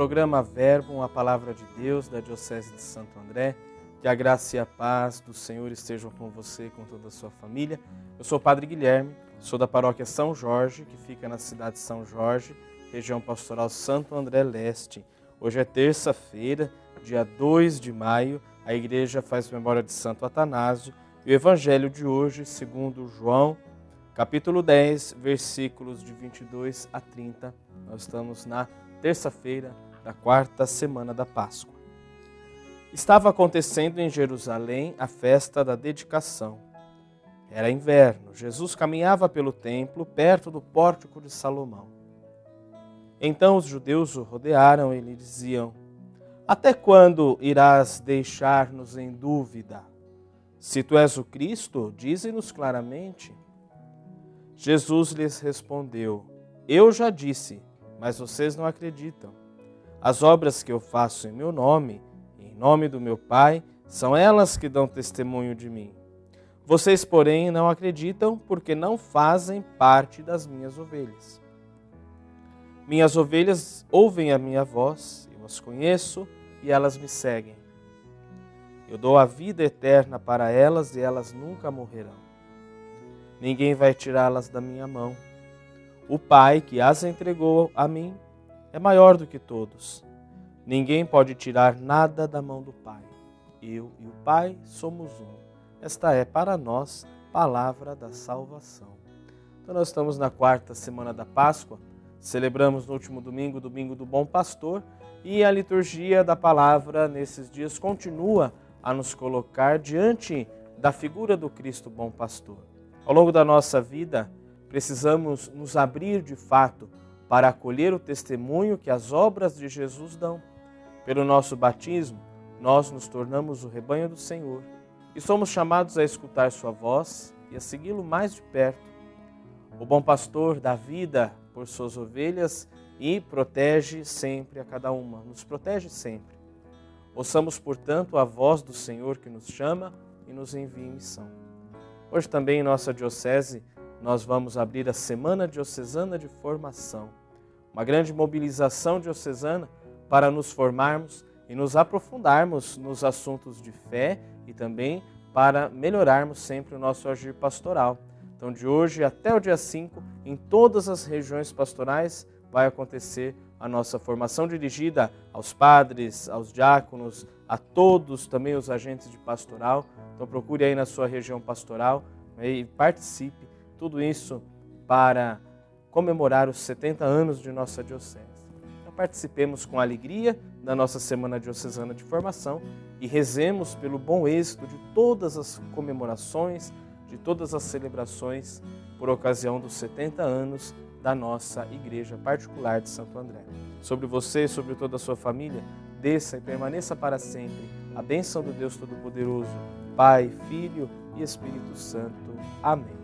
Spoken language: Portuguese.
programa Verbo, a palavra de Deus da Diocese de Santo André. Que a graça e a paz do Senhor estejam com você e com toda a sua família. Eu sou o Padre Guilherme, sou da paróquia São Jorge, que fica na cidade de São Jorge, região pastoral Santo André Leste. Hoje é terça-feira, dia 2 de maio, a igreja faz memória de Santo Atanásio e o evangelho de hoje, segundo João, capítulo 10, versículos de 22 a 30. Nós estamos na terça-feira da quarta semana da Páscoa. Estava acontecendo em Jerusalém a festa da dedicação. Era inverno. Jesus caminhava pelo templo, perto do pórtico de Salomão. Então os judeus o rodearam e lhe diziam: Até quando irás deixar-nos em dúvida? Se tu és o Cristo, dize-nos claramente. Jesus lhes respondeu: Eu já disse mas vocês não acreditam. As obras que eu faço em meu nome, em nome do meu Pai, são elas que dão testemunho de mim. Vocês, porém, não acreditam porque não fazem parte das minhas ovelhas. Minhas ovelhas ouvem a minha voz, eu as conheço e elas me seguem. Eu dou a vida eterna para elas e elas nunca morrerão. Ninguém vai tirá-las da minha mão. O Pai que as entregou a mim é maior do que todos. Ninguém pode tirar nada da mão do Pai. Eu e o Pai somos um. Esta é para nós palavra da salvação. Então nós estamos na quarta semana da Páscoa, celebramos no último domingo, domingo do Bom Pastor, e a liturgia da palavra nesses dias continua a nos colocar diante da figura do Cristo Bom Pastor. Ao longo da nossa vida, Precisamos nos abrir de fato para acolher o testemunho que as obras de Jesus dão. Pelo nosso batismo, nós nos tornamos o rebanho do Senhor e somos chamados a escutar Sua voz e a segui-lo mais de perto. O bom pastor dá vida por suas ovelhas e protege sempre a cada uma, nos protege sempre. Ouçamos, portanto, a voz do Senhor que nos chama e nos envia em missão. Hoje também em nossa diocese nós vamos abrir a Semana Diocesana de Formação, uma grande mobilização diocesana para nos formarmos e nos aprofundarmos nos assuntos de fé e também para melhorarmos sempre o nosso agir pastoral. Então, de hoje até o dia 5, em todas as regiões pastorais, vai acontecer a nossa formação dirigida aos padres, aos diáconos, a todos também os agentes de pastoral. Então, procure aí na sua região pastoral né, e participe tudo isso para comemorar os 70 anos de nossa diocese. Então participemos com alegria da nossa Semana Diocesana de Formação e rezemos pelo bom êxito de todas as comemorações, de todas as celebrações por ocasião dos 70 anos da nossa Igreja Particular de Santo André. Sobre você e sobre toda a sua família, desça e permaneça para sempre a bênção do Deus Todo-Poderoso, Pai, Filho e Espírito Santo. Amém.